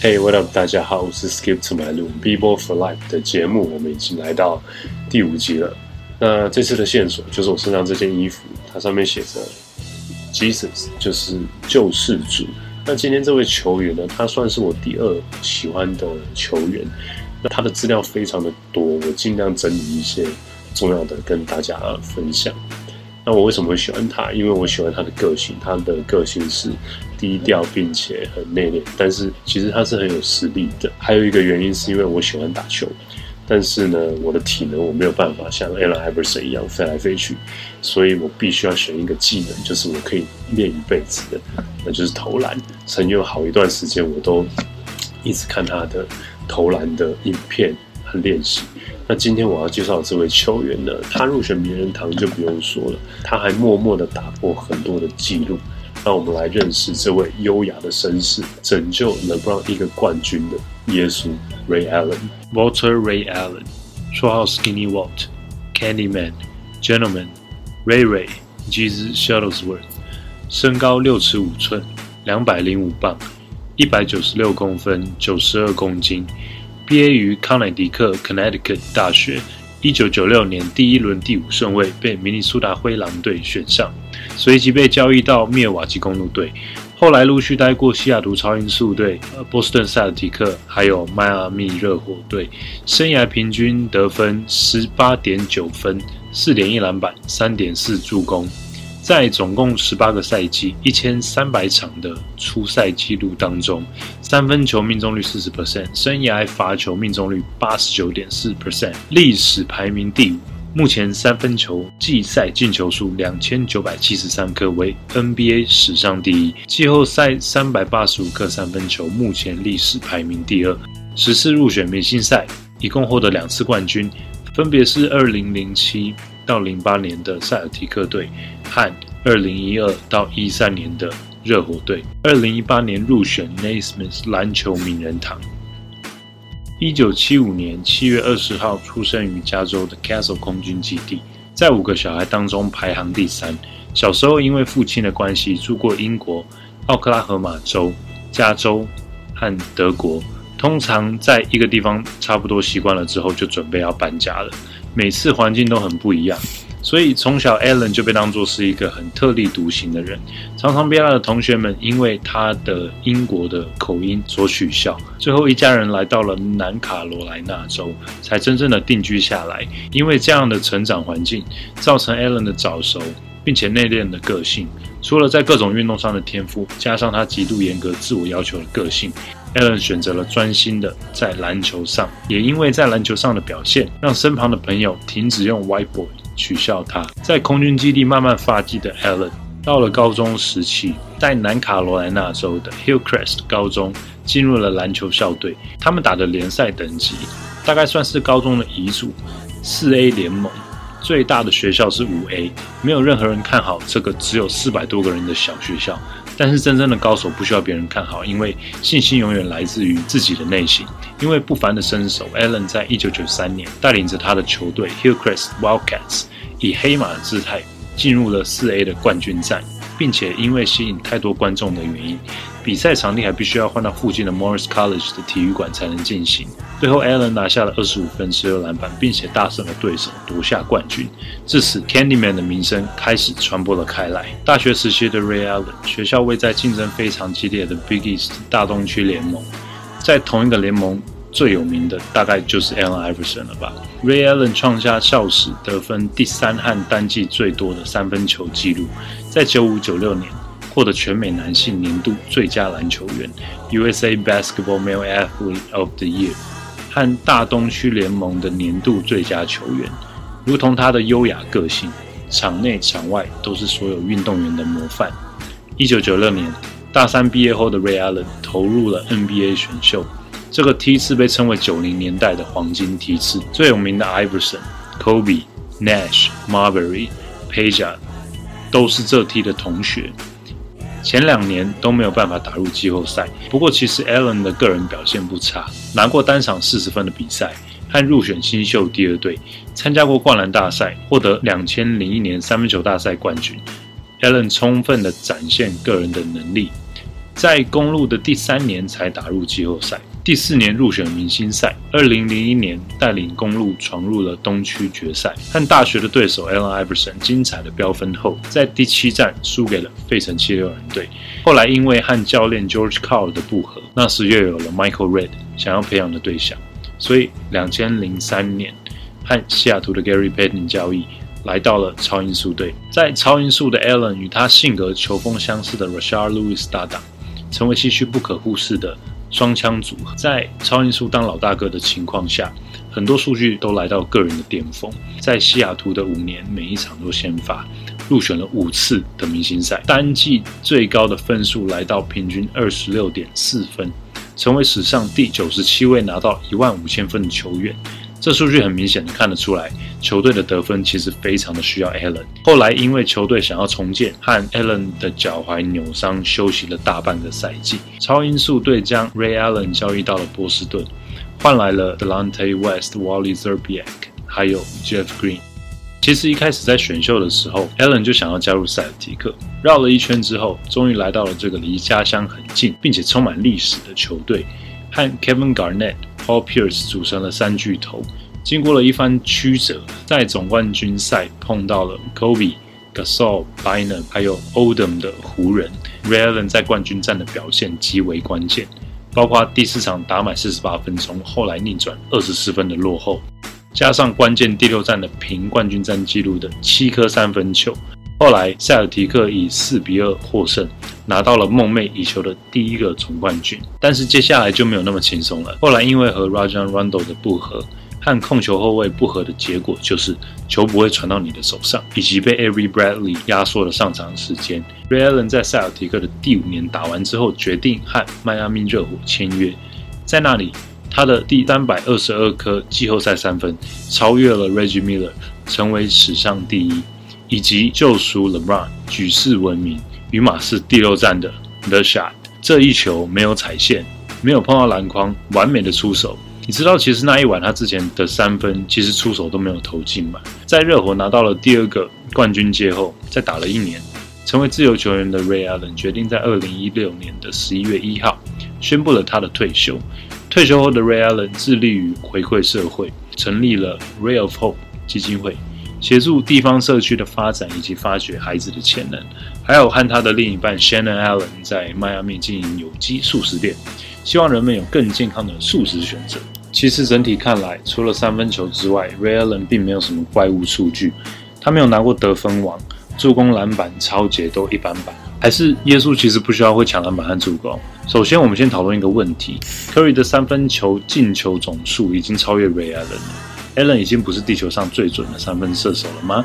Hey, what up？大家好，我是 Skip to my room People for Life 的节目，我们已经来到第五集了。那这次的线索就是我身上这件衣服，它上面写着 Jesus，就是救世主。那今天这位球员呢，他算是我第二喜欢的球员。那他的资料非常的多，我尽量整理一些重要的跟大家分享。那我为什么会喜欢他？因为我喜欢他的个性，他的个性是低调并且很内敛，但是其实他是很有实力的。还有一个原因是因为我喜欢打球，但是呢，我的体能我没有办法像 Allen Iverson 一样飞来飞去，所以我必须要选一个技能，就是我可以练一辈子的，那就是投篮。曾有好一段时间，我都一直看他的投篮的影片和练习。那今天我要介绍这位球员呢，他入选名人堂就不用说了，他还默默的打破很多的记录。让我们来认识这位优雅的绅士，拯救 LeBron 一个冠军的耶稣 Ray Allen，Walter Ray Allen，绰号 Skinny Walt，Candyman，Gentleman，Ray Ray，Jesus Shuttlesworth，身高六尺五寸，两百零五磅，一百九十六公分，九十二公斤。毕业于康乃狄克 （Connecticut） 大学，一九九六年第一轮第五顺位被明尼苏达灰狼队选上，随即被交易到密尔瓦基公路队，后来陆续待过西雅图超音速队、呃波士顿塞尔提克，还有迈阿密热火队，生涯平均得分十八点九分，四点一篮板，三点四助攻。在总共十八个赛季、一千三百场的初赛记录当中，三分球命中率四十 percent，生涯罚球命中率八十九点四 percent，历史排名第五。目前三分球季赛进球数两千九百七十三颗，为 NBA 史上第一。季后赛三百八十五颗三分球，目前历史排名第二。十次入选明星赛，一共获得两次冠军，分别是二零零七。到零八年的塞尔提克队和二零一二到一三年的热火队，二零一八年入选 NASMIS 篮球名人堂。一九七五年七月二十号出生于加州的 Castle 空军基地，在五个小孩当中排行第三。小时候因为父亲的关系住过英国、奥克拉荷马州、加州和德国，通常在一个地方差不多习惯了之后，就准备要搬家了。每次环境都很不一样，所以从小 Allen 就被当作是一个很特立独行的人，常常被他的同学们因为他的英国的口音所取笑。最后一家人来到了南卡罗来纳州，才真正的定居下来。因为这样的成长环境，造成 Allen 的早熟并且内敛的个性，除了在各种运动上的天赋，加上他极度严格自我要求的个性。Allen 选择了专心的在篮球上，也因为在篮球上的表现，让身旁的朋友停止用 White Boy 取笑他。在空军基地慢慢发迹的 Allen，到了高中时期，在南卡罗来纳州的 Hillcrest 高中进入了篮球校队。他们打的联赛等级，大概算是高中的遗嘱，四 A 联盟。最大的学校是五 A，没有任何人看好这个只有四百多个人的小学校。但是真正的高手不需要别人看好，因为信心永远来自于自己的内心。因为不凡的身手，Allen 在一九九三年带领着他的球队 Hillcrest Wildcats 以黑马的姿态进入了四 A 的冠军战。并且因为吸引太多观众的原因，比赛场地还必须要换到附近的 Morris College 的体育馆才能进行。最后，Allen 拿下了二十五分、十六篮板，并且大胜了对手，夺下冠军。至此，Candyman 的名声开始传播了开来。大学时期的 Ray Allen，学校位在竞争非常激烈的 Big East 大东区联盟，在同一个联盟。最有名的大概就是 Allen Iverson 了吧？Ray Allen 创下校史得分第三和单季最多的三分球纪录，在九五九六年获得全美男性年度最佳篮球员 （USA Basketball Male Athlete of the Year） 和大东区联盟的年度最佳球员。如同他的优雅个性，场内场外都是所有运动员的模范。一九九六年大三毕业后的 Ray Allen 投入了 NBA 选秀。这个梯次被称为九零年代的黄金梯次，最有名的 Iverson、Kobe、Nash、Marbury、Peja 都是这梯的同学。前两年都没有办法打入季后赛，不过其实 Allen 的个人表现不差，拿过单场四十分的比赛，和入选新秀第二队，参加过灌篮大赛，获得两千零一年三分球大赛冠军。Allen 充分的展现个人的能力。在公路的第三年才打入季后赛，第四年入选明星赛。二零零一年带领公路闯入了东区决赛，和大学的对手 Allen Iverson 精彩的飙分后，在第七战输给了费城七六人队。后来因为和教练 George Carl 的不和，那时又有了 Michael Red 想要培养的对象，所以两千零三年和西雅图的 Gary Payton 交易。来到了超音速队，在超音速的 Allen 与他性格球风相似的 Rashard Lewis 搭档，成为西区不可忽视的双枪组合。在超音速当老大哥的情况下，很多数据都来到个人的巅峰。在西雅图的五年，每一场都先发，入选了五次的明星赛，单季最高的分数来到平均二十六点四分，成为史上第九十七位拿到一万五千分的球员。这数据很明显的看得出来，球队的得分其实非常的需要 Allen。后来因为球队想要重建，和 Allen 的脚踝扭伤休息了大半个赛季，超音速队将 Ray Allen 交易到了波士顿，换来了 Delonte West、Wally Zerbiak 还有 Jeff Green。其实一开始在选秀的时候，Allen 就想要加入塞尔提克，绕了一圈之后，终于来到了这个离家乡很近并且充满历史的球队，和 Kevin Garnett。Paul Pierce 组成了三巨头，经过了一番曲折，在总冠军赛碰到了 Kobe、Gasol、Bynum 还有 Odom 的湖人。Ray Allen 在冠军战的表现极为关键，包括第四场打满四十八分钟，后来逆转二十四分的落后，加上关键第六战的平冠军战纪录的七颗三分球。后来塞尔提克以四比二获胜。拿到了梦寐以求的第一个总冠军，但是接下来就没有那么轻松了。后来因为和 Rajon Rondo 的不和，和控球后卫不和的结果就是球不会传到你的手上，以及被 Avery Bradley 压缩了上场时间。Ray Allen 在塞尔提克的第五年打完之后，决定和迈阿密热火签约。在那里，他的第三百二十二颗季后赛三分超越了 Reggie Miller，成为史上第一，以及救赎 LeBron，举世闻名。与马刺第六战的 The Shot，这一球没有踩线，没有碰到篮筐，完美的出手。你知道，其实那一晚他之前的三分，其实出手都没有投进吗？在热火拿到了第二个冠军戒后，再打了一年，成为自由球员的 Ray Allen 决定在二零一六年的十一月一号宣布了他的退休。退休后的 Ray Allen 致力于回馈社会，成立了 Ray of Hope 基金会。协助地方社区的发展以及发掘孩子的潜能，还有和他的另一半 Shannon Allen 在迈阿密经营有机素食店，希望人们有更健康的素食选择。其实整体看来，除了三分球之外，Ray Allen 并没有什么怪物数据，他没有拿过得分王，助攻、篮板、超节都一般般。还是耶稣其实不需要会抢篮板和助攻。首先，我们先讨论一个问题：Curry 的三分球进球总数已经超越 Ray Allen 了。Allen 已经不是地球上最准的三分射手了吗？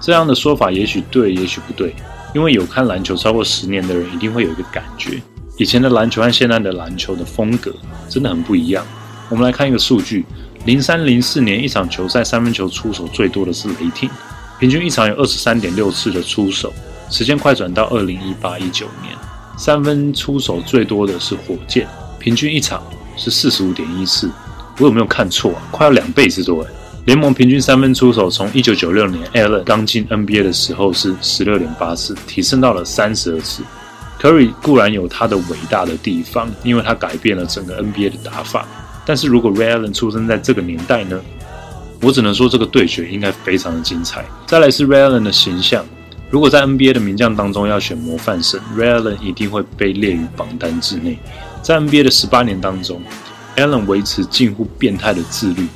这样的说法也许对，也许不对。因为有看篮球超过十年的人一定会有一个感觉：以前的篮球和现在的篮球的风格真的很不一样。我们来看一个数据：零三零四年一场球赛三分球出手最多的是雷霆，平均一场有二十三点六次的出手。时间快转到二零一八一九年，三分出手最多的是火箭，平均一场是四十五点一次。我有没有看错啊？快要两倍之多哎！联盟平均三分出手从一九九六年 Allen 刚进 NBA 的时候是十六点八次，提升到了三十二次。Curry 固然有他的伟大的地方，因为他改变了整个 NBA 的打法。但是如果 Ray Allen 出生在这个年代呢？我只能说这个对决应该非常的精彩。再来是 Ray Allen 的形象，如果在 NBA 的名将当中要选模范生，Ray Allen 一定会被列于榜单之内。在 NBA 的十八年当中。Allen 维持近乎变态的自律，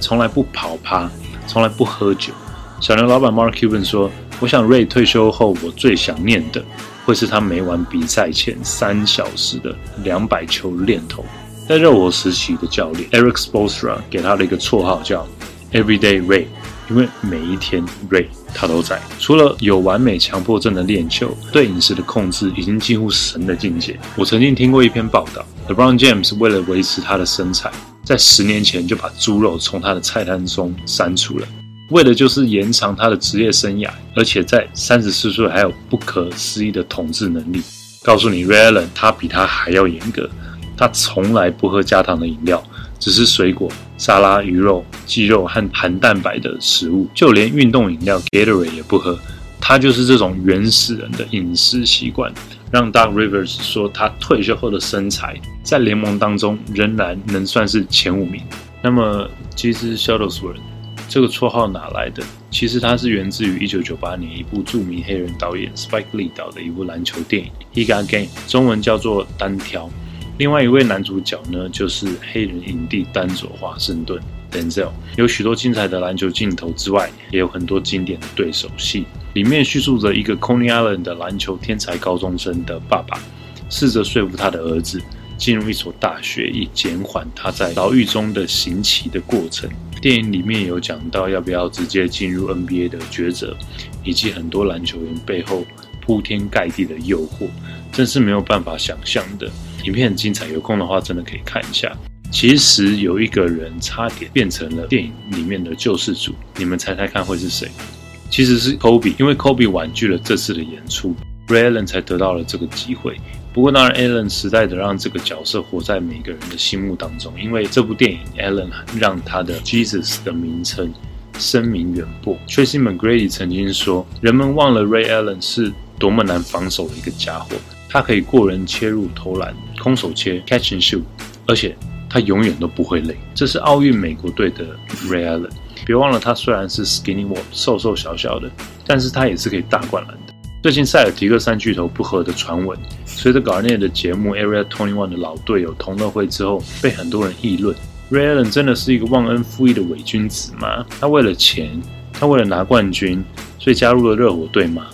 从来不跑趴，从来不喝酒。小牛老板 Mark Cuban 说：“我想 Ray 退休后，我最想念的会是他每晚比赛前三小时的两百球练投。”在热火时期的教练 Eric Spoelstra 给他的一个绰号叫 Everyday Ray，因为每一天 Ray 他都在。除了有完美强迫症的练球，对饮食的控制已经近乎神的境界。我曾经听过一篇报道。LeBron James 为了维持他的身材，在十年前就把猪肉从他的菜单中删除了，为的就是延长他的职业生涯，而且在三十四岁还有不可思议的统治能力。告诉你，Ray Allen 他比他还要严格，他从来不喝加糖的饮料，只是水果、沙拉、鱼肉、鸡肉和含蛋白的食物，就连运动饮料 Gatorade 也不喝。他就是这种原始人的饮食习惯。让 Doug Rivers 说他退休后的身材在联盟当中仍然能算是前五名。那么，其实 Shuttlesworth 这个绰号哪来的？其实它是源自于1998年一部著名黑人导演 Spike Lee 导的一部篮球电影《He Got Game》，中文叫做《单挑》。另外一位男主角呢，就是黑人影帝丹佐华盛顿 Denzel。有许多精彩的篮球镜头之外，也有很多经典的对手戏。里面叙述着一个 Coney Island 的篮球天才高中生的爸爸，试着说服他的儿子。进入一所大学，以减缓他在牢狱中的刑期的过程。电影里面有讲到要不要直接进入 NBA 的抉择，以及很多篮球员背后铺天盖地的诱惑，真是没有办法想象的。影片很精彩，有空的话真的可以看一下。其实有一个人差点变成了电影里面的救世主，你们猜猜看会是谁？其实是 Kobe，因为 Kobe 婉拒了这次的演出，Ray Allen 才得到了这个机会。不过，当然，Allen 实在的让这个角色活在每个人的心目当中，因为这部电影，Allen 让他的 Jesus 的名称声名远播。Tracy McGrady 曾经说：“人们忘了 Ray Allen 是多么难防守的一个家伙，他可以过人切入投篮，空手切 catch and shoot，而且他永远都不会累。”这是奥运美国队的 Ray Allen。别忘了，他虽然是 Skinny Wall，瘦瘦小小的，但是他也是可以大灌篮的。最近塞尔提克三巨头不和的传闻，随着 Garnett 的节目 Area Twenty One 的老队友同乐会之后，被很多人议论。Ray Allen 真的是一个忘恩负义的伪君子吗？他为了钱，他为了拿冠军，所以加入了热火队吗？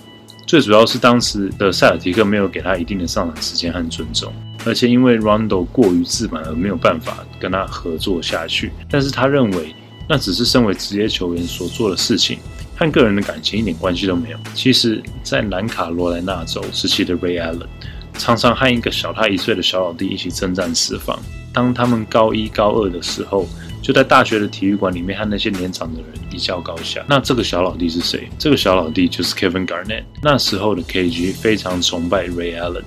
最主要是当时的塞尔提克没有给他一定的上场时间和尊重，而且因为 Rondo 过于自满而没有办法跟他合作下去。但是他认为那只是身为职业球员所做的事情。和个人的感情一点关系都没有。其实，在南卡罗来纳州时期的 Ray Allen，常常和一个小他一岁的小老弟一起征战四方。当他们高一高二的时候，就在大学的体育馆里面和那些年长的人一较高下。那这个小老弟是谁？这个小老弟就是 Kevin Garnett。那时候的 KG 非常崇拜 Ray Allen，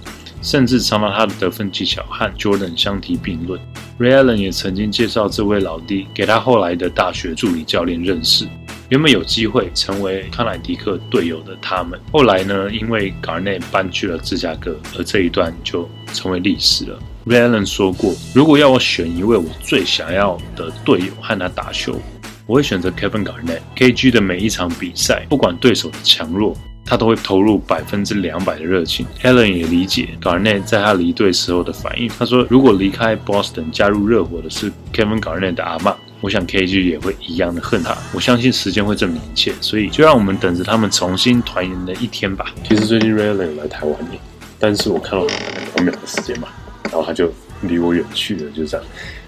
甚至常拿他的得分技巧和 Jordan 相提并论。Ray Allen 也曾经介绍这位老弟给他后来的大学助理教练认识。原本有机会成为康乃狄克队友的他们，后来呢，因为 Garnett 搬去了芝加哥，而这一段就成为历史了。Ray Allen 说过：“如果要我选一位我最想要的队友和他打球，我会选择 Kevin Garnett。KG 的每一场比赛，不管对手的强弱，他都会投入百分之两百的热情。”Allen 也理解 Garnett 在他离队时候的反应。他说：“如果离开 Boston 加入热火的是 Kevin Garnett 的阿妈。”我想 KG 也会一样的恨他。我相信时间会证明一切，所以就让我们等着他们重新团圆的一天吧。其实最近 Ray Allen 来台湾了，但是我看到两秒的时间嘛，然后他就离我远去了，就这样。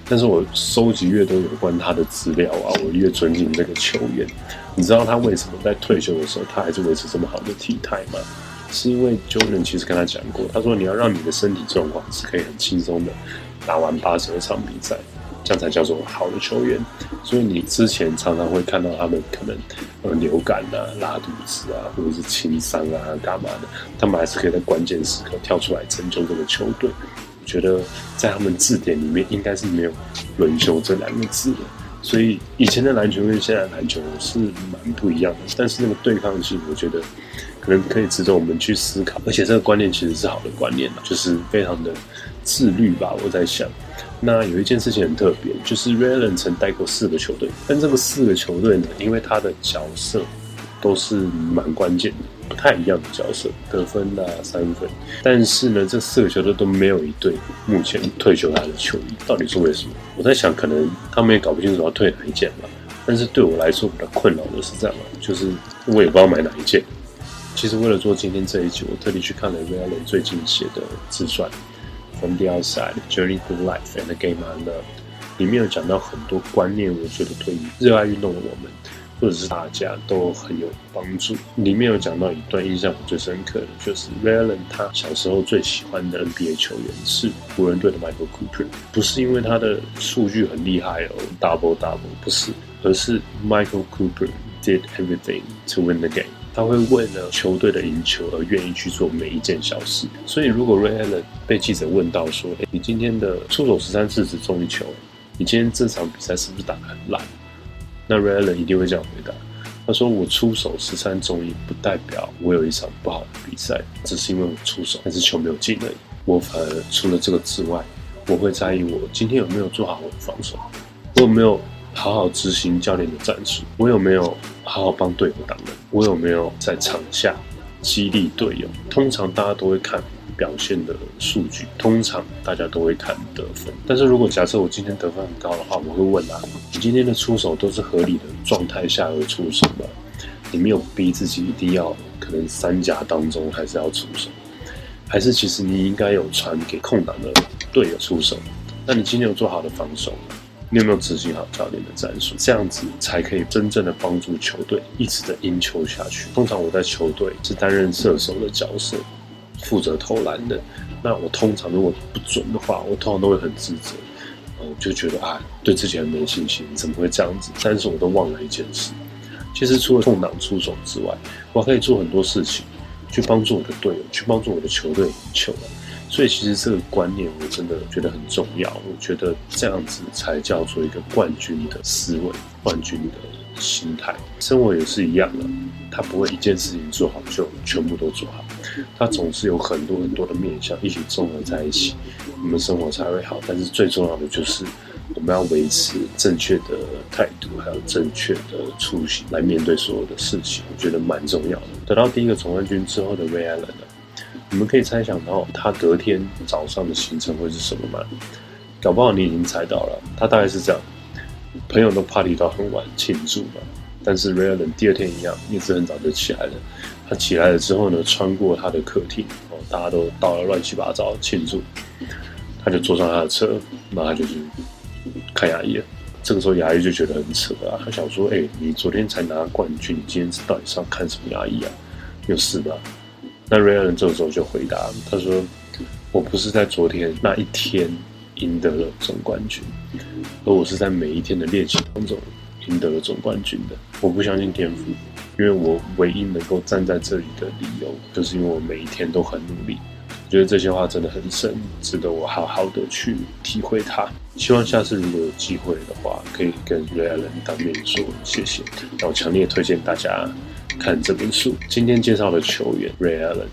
但是我收集越多有关他的资料啊，我越尊敬这个球员。你知道他为什么在退休的时候他还是维持这么好的体态吗？是因为 Jordan 其实跟他讲过，他说你要让你的身体状况是可以很轻松的打完八十二场比赛。这样才叫做好的球员，所以你之前常常会看到他们可能呃流感啊、拉肚子啊，或者是轻伤啊、干嘛的，他们还是可以在关键时刻跳出来拯救这个球队。觉得在他们字典里面应该是没有“轮休”这两个字的。所以以前的篮球跟现在篮球是蛮不一样的，但是那个对抗性，我觉得可能可以值得我们去思考。而且这个观念其实是好的观念就是非常的自律吧。我在想。那有一件事情很特别，就是 Ray Allen 曾带过四个球队，但这个四个球队呢，因为他的角色都是蛮关键的，不太一样的角色，得分啊、三分。但是呢，这四个球队都没有一队目前退休他的球衣，到底是为什么？我在想，可能他们也搞不清楚要退哪一件吧。但是对我来说比较困扰的是这样，就是我也不知道买哪一件。其实为了做今天这一集，我特地去看了 Real 最近写的自传。From the outside, journey to life and the game I love，里面有讲到很多观念，我觉得对于热爱运动的我们，或者是大家都很有帮助。里面有讲到一段印象我最深刻的，就是 Ray Allen 他小时候最喜欢的 NBA 球员是湖人队的 Michael Cooper，不是因为他的数据很厉害哦，double double，不是，而是 Michael Cooper did everything to win the game。他会为了球队的赢球而愿意去做每一件小事。所以，如果 Ray Allen 被记者问到说：“哎，你今天的出手十三次只中一球，你今天这场比赛是不是打得很烂？”那 Raylan 一定会这样回答：“他说我出手十三中一，不代表我有一场不好的比赛，只是因为我出手，但是球没有进而已。我反而除了这个之外，我会在意我今天有没有做好我的防守，我有没有好好执行教练的战术，我有没有好好帮队友挡人，我有没有在场下激励队友。通常大家都会看。表现的数据，通常大家都会谈得分。但是如果假设我今天得分很高的话，我会问啊，你今天的出手都是合理的状态下而出手吗？你没有逼自己一定要可能三甲当中还是要出手，还是其实你应该有传给空档的队友出手？那你今天有做好的防守？你有没有执行好教练的战术？这样子才可以真正的帮助球队一直的赢球下去。通常我在球队是担任射手的角色。负责投篮的，那我通常如果不准的话，我通常都会很自责，我就觉得啊，对自己很没信心，怎么会这样子？但是我都忘了一件事，其实除了空档出手之外，我可以做很多事情，去帮助我的队友，去帮助我的球队赢球。所以其实这个观念我真的觉得很重要，我觉得这样子才叫做一个冠军的思维，冠军的心态。生活也是一样的，他不会一件事情做好就全部都做好。他总是有很多很多的面向一起综合在一起，我们生活才会好。但是最重要的就是我们要维持正确的态度，还有正确的初心来面对所有的事情，我觉得蛮重要的。得到第一个总冠军之后的 Ray Allen 呢，你们可以猜想到他隔天早上的行程会是什么吗？搞不好你已经猜到了，他大概是这样：朋友都 party 到很晚庆祝嘛。但是 Ray Allen 第二天一样，也是很早就起来了。他起来了之后呢，穿过他的客厅，哦，大家都到了乱七八糟庆祝，他就坐上他的车，那他就去看牙医了。这个时候牙医就觉得很扯啊，他想说：“哎，你昨天才拿冠军，你今天到底是要看什么牙医啊？有事吧？”那 Ray Allen 这个时候就回答他说：“我不是在昨天那一天赢得了总冠军，而我是在每一天的练习当中。”赢得了总冠军的，我不相信天赋，因为我唯一能够站在这里的理由，就是因为我每一天都很努力。我觉得这些话真的很深，值得我好好的去体会它。希望下次如果有机会的话，可以跟瑞亚人当面说谢谢。那我强烈推荐大家看这本书。今天介绍的球员瑞亚人，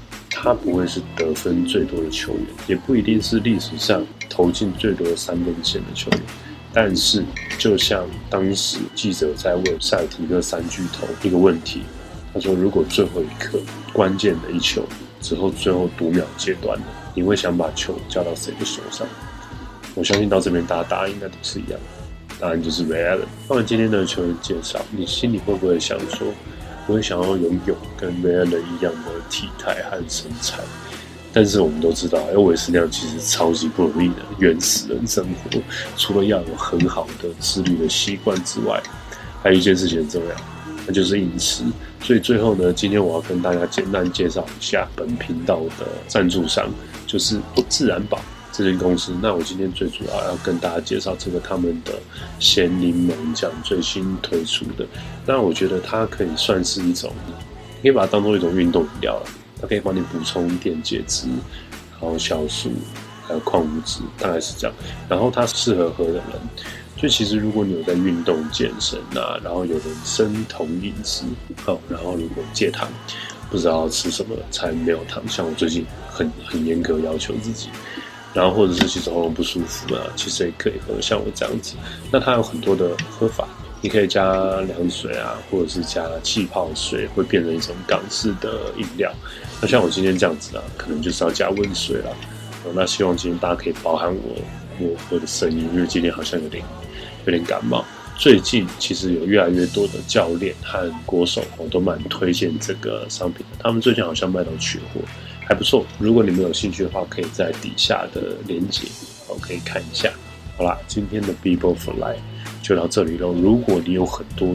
他不会是得分最多的球员，也不一定是历史上投进最多的三分线的球员。但是，就像当时记者在问塞提克三巨头一个问题，他说：“如果最后一刻关键的一球之后，最后读秒阶段了，你会想把球交到谁的手上？”我相信到这边大家答案应该都是一样，答案就是 Ray Allen。看完今天的球员介绍，你心里会不会想说，我也想要拥有跟 Ray Allen 一样的体态和身材？但是我们都知道，要维持那样其实超级不容易的。原始人生活，除了要有很好的自律的习惯之外，还有一件事情很重要，那就是饮食。所以最后呢，今天我要跟大家简单介绍一下本频道的赞助商，就是不自然宝这间公司。那我今天最主要要跟大家介绍这个他们的咸柠檬酱最新推出的。那我觉得它可以算是一种，可以把它当做一种运动饮料了。它可以帮你补充电解质，然后酵素，还有矿物质，大概是这样。然后它适合喝的人，就其实如果你有在运动健身啊，然后有人生酮饮食，哦，然后如果戒糖，不知道吃什么才没有糖，像我最近很很严格要求自己。然后或者是其实喉咙不舒服啊，其实也可以喝，像我这样子。那它有很多的喝法。你可以加凉水啊，或者是加气泡水，会变成一种港式的饮料。那像我今天这样子啊，可能就是要加温水了。那希望今天大家可以包含我我我的声音，因为今天好像有点有点感冒。最近其实有越来越多的教练和国手，我都蛮推荐这个商品的。他们最近好像卖到缺货，还不错。如果你们有兴趣的话，可以在底下的链接，我可以看一下。好啦，今天的 Bebo for Life。就到这里喽。如果你有很多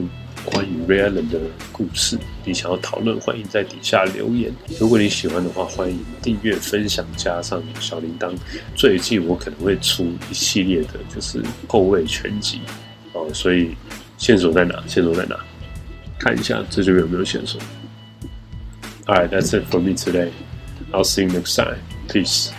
关于 Ray Allen 的故事，你想要讨论，欢迎在底下留言。如果你喜欢的话，欢迎订阅、分享，加上小铃铛。最近我可能会出一系列的，就是后卫全集哦。所以线索在哪？线索在哪？看一下这就有没有线索。Alright, that's it for me today. I'll see you next time. Peace.